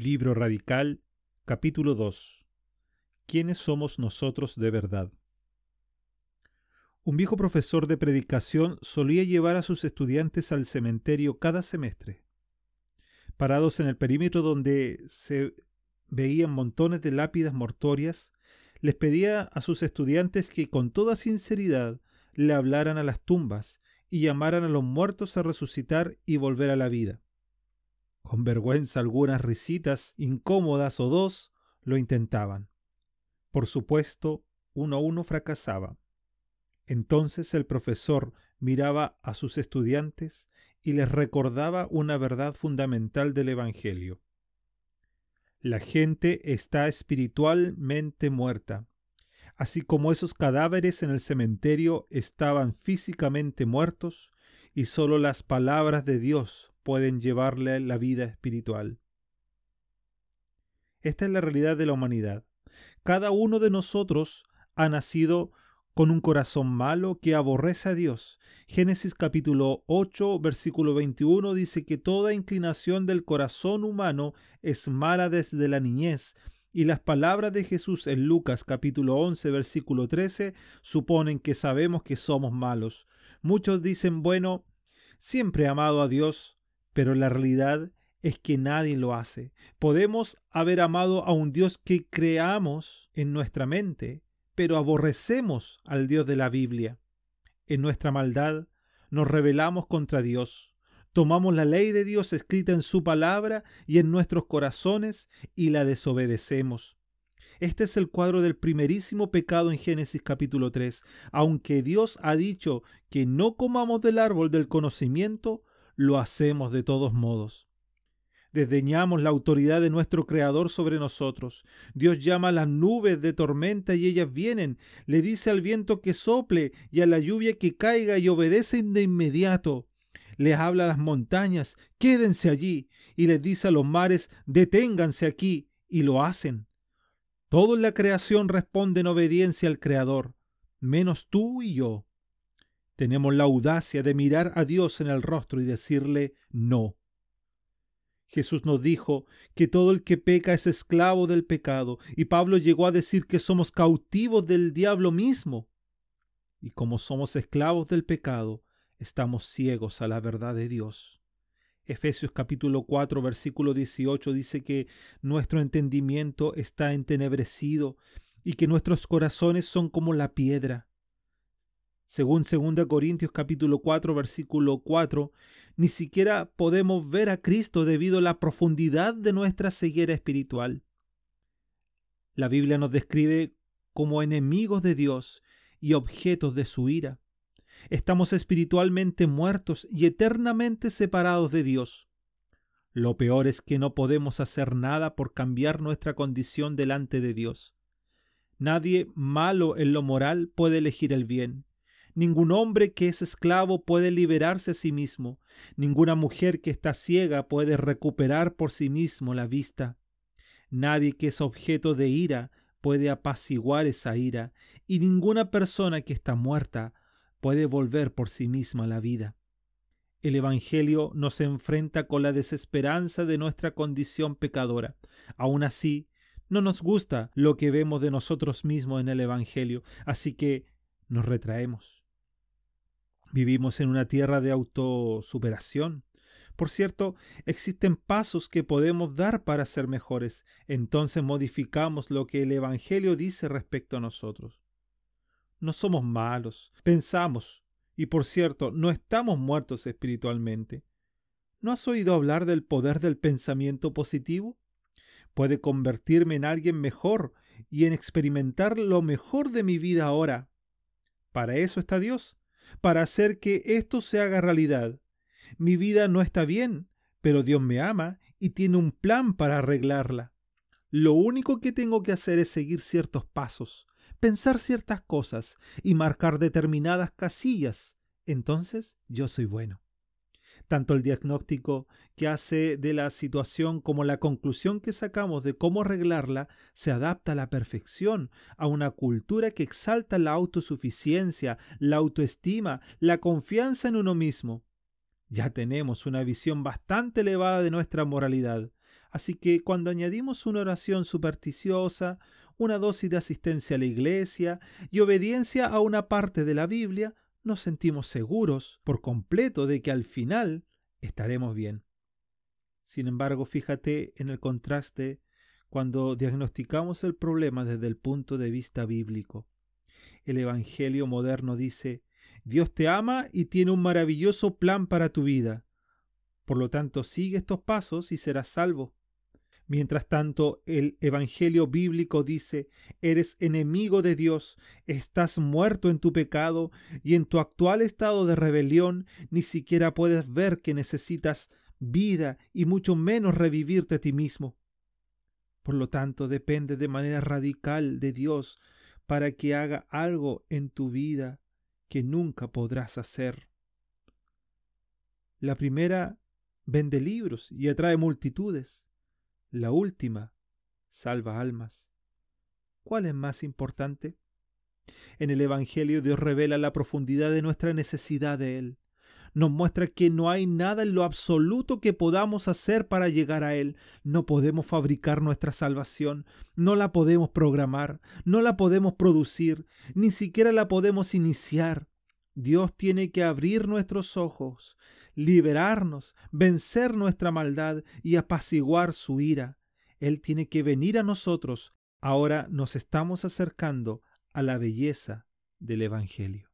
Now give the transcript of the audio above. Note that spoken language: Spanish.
Libro Radical, capítulo 2. ¿Quiénes somos nosotros de verdad? Un viejo profesor de predicación solía llevar a sus estudiantes al cementerio cada semestre. Parados en el perímetro donde se veían montones de lápidas mortorias, les pedía a sus estudiantes que con toda sinceridad le hablaran a las tumbas y llamaran a los muertos a resucitar y volver a la vida. Con vergüenza algunas risitas incómodas o dos lo intentaban. Por supuesto, uno a uno fracasaba. Entonces el profesor miraba a sus estudiantes y les recordaba una verdad fundamental del Evangelio. La gente está espiritualmente muerta, así como esos cadáveres en el cementerio estaban físicamente muertos, y sólo las palabras de Dios pueden llevarle la vida espiritual. Esta es la realidad de la humanidad. Cada uno de nosotros ha nacido con un corazón malo que aborrece a Dios. Génesis capítulo 8, versículo 21 dice que toda inclinación del corazón humano es mala desde la niñez, y las palabras de Jesús en Lucas capítulo 11, versículo 13 suponen que sabemos que somos malos. Muchos dicen, bueno, siempre he amado a Dios, pero la realidad es que nadie lo hace. Podemos haber amado a un Dios que creamos en nuestra mente, pero aborrecemos al Dios de la Biblia. En nuestra maldad nos rebelamos contra Dios, tomamos la ley de Dios escrita en su palabra y en nuestros corazones y la desobedecemos. Este es el cuadro del primerísimo pecado en Génesis capítulo 3. Aunque Dios ha dicho que no comamos del árbol del conocimiento, lo hacemos de todos modos. Desdeñamos la autoridad de nuestro Creador sobre nosotros. Dios llama a las nubes de tormenta y ellas vienen. Le dice al viento que sople y a la lluvia que caiga y obedecen de inmediato. Les habla a las montañas, quédense allí, y les dice a los mares, deténganse aquí, y lo hacen. Todo en la creación responde en obediencia al Creador, menos tú y yo tenemos la audacia de mirar a Dios en el rostro y decirle no. Jesús nos dijo que todo el que peca es esclavo del pecado, y Pablo llegó a decir que somos cautivos del diablo mismo. Y como somos esclavos del pecado, estamos ciegos a la verdad de Dios. Efesios capítulo 4 versículo 18 dice que nuestro entendimiento está entenebrecido y que nuestros corazones son como la piedra. Según 2 Corintios capítulo 4 versículo 4, ni siquiera podemos ver a Cristo debido a la profundidad de nuestra ceguera espiritual. La Biblia nos describe como enemigos de Dios y objetos de su ira. Estamos espiritualmente muertos y eternamente separados de Dios. Lo peor es que no podemos hacer nada por cambiar nuestra condición delante de Dios. Nadie malo en lo moral puede elegir el bien. Ningún hombre que es esclavo puede liberarse a sí mismo. Ninguna mujer que está ciega puede recuperar por sí mismo la vista. Nadie que es objeto de ira puede apaciguar esa ira, y ninguna persona que está muerta puede volver por sí misma la vida. El Evangelio nos enfrenta con la desesperanza de nuestra condición pecadora. Aun así, no nos gusta lo que vemos de nosotros mismos en el Evangelio, así que nos retraemos. Vivimos en una tierra de autosuperación. Por cierto, existen pasos que podemos dar para ser mejores. Entonces modificamos lo que el Evangelio dice respecto a nosotros. No somos malos, pensamos, y por cierto, no estamos muertos espiritualmente. ¿No has oído hablar del poder del pensamiento positivo? Puede convertirme en alguien mejor y en experimentar lo mejor de mi vida ahora. Para eso está Dios para hacer que esto se haga realidad. Mi vida no está bien, pero Dios me ama y tiene un plan para arreglarla. Lo único que tengo que hacer es seguir ciertos pasos, pensar ciertas cosas y marcar determinadas casillas. Entonces yo soy bueno. Tanto el diagnóstico que hace de la situación como la conclusión que sacamos de cómo arreglarla se adapta a la perfección, a una cultura que exalta la autosuficiencia, la autoestima, la confianza en uno mismo. Ya tenemos una visión bastante elevada de nuestra moralidad. Así que cuando añadimos una oración supersticiosa, una dosis de asistencia a la iglesia y obediencia a una parte de la Biblia, nos sentimos seguros por completo de que al final estaremos bien. Sin embargo, fíjate en el contraste cuando diagnosticamos el problema desde el punto de vista bíblico. El Evangelio moderno dice, Dios te ama y tiene un maravilloso plan para tu vida. Por lo tanto, sigue estos pasos y serás salvo. Mientras tanto, el Evangelio bíblico dice, eres enemigo de Dios, estás muerto en tu pecado y en tu actual estado de rebelión ni siquiera puedes ver que necesitas vida y mucho menos revivirte a ti mismo. Por lo tanto, depende de manera radical de Dios para que haga algo en tu vida que nunca podrás hacer. La primera vende libros y atrae multitudes. La última salva almas. ¿Cuál es más importante? En el Evangelio Dios revela la profundidad de nuestra necesidad de Él nos muestra que no hay nada en lo absoluto que podamos hacer para llegar a Él. No podemos fabricar nuestra salvación, no la podemos programar, no la podemos producir, ni siquiera la podemos iniciar. Dios tiene que abrir nuestros ojos, liberarnos, vencer nuestra maldad y apaciguar su ira. Él tiene que venir a nosotros. Ahora nos estamos acercando a la belleza del Evangelio.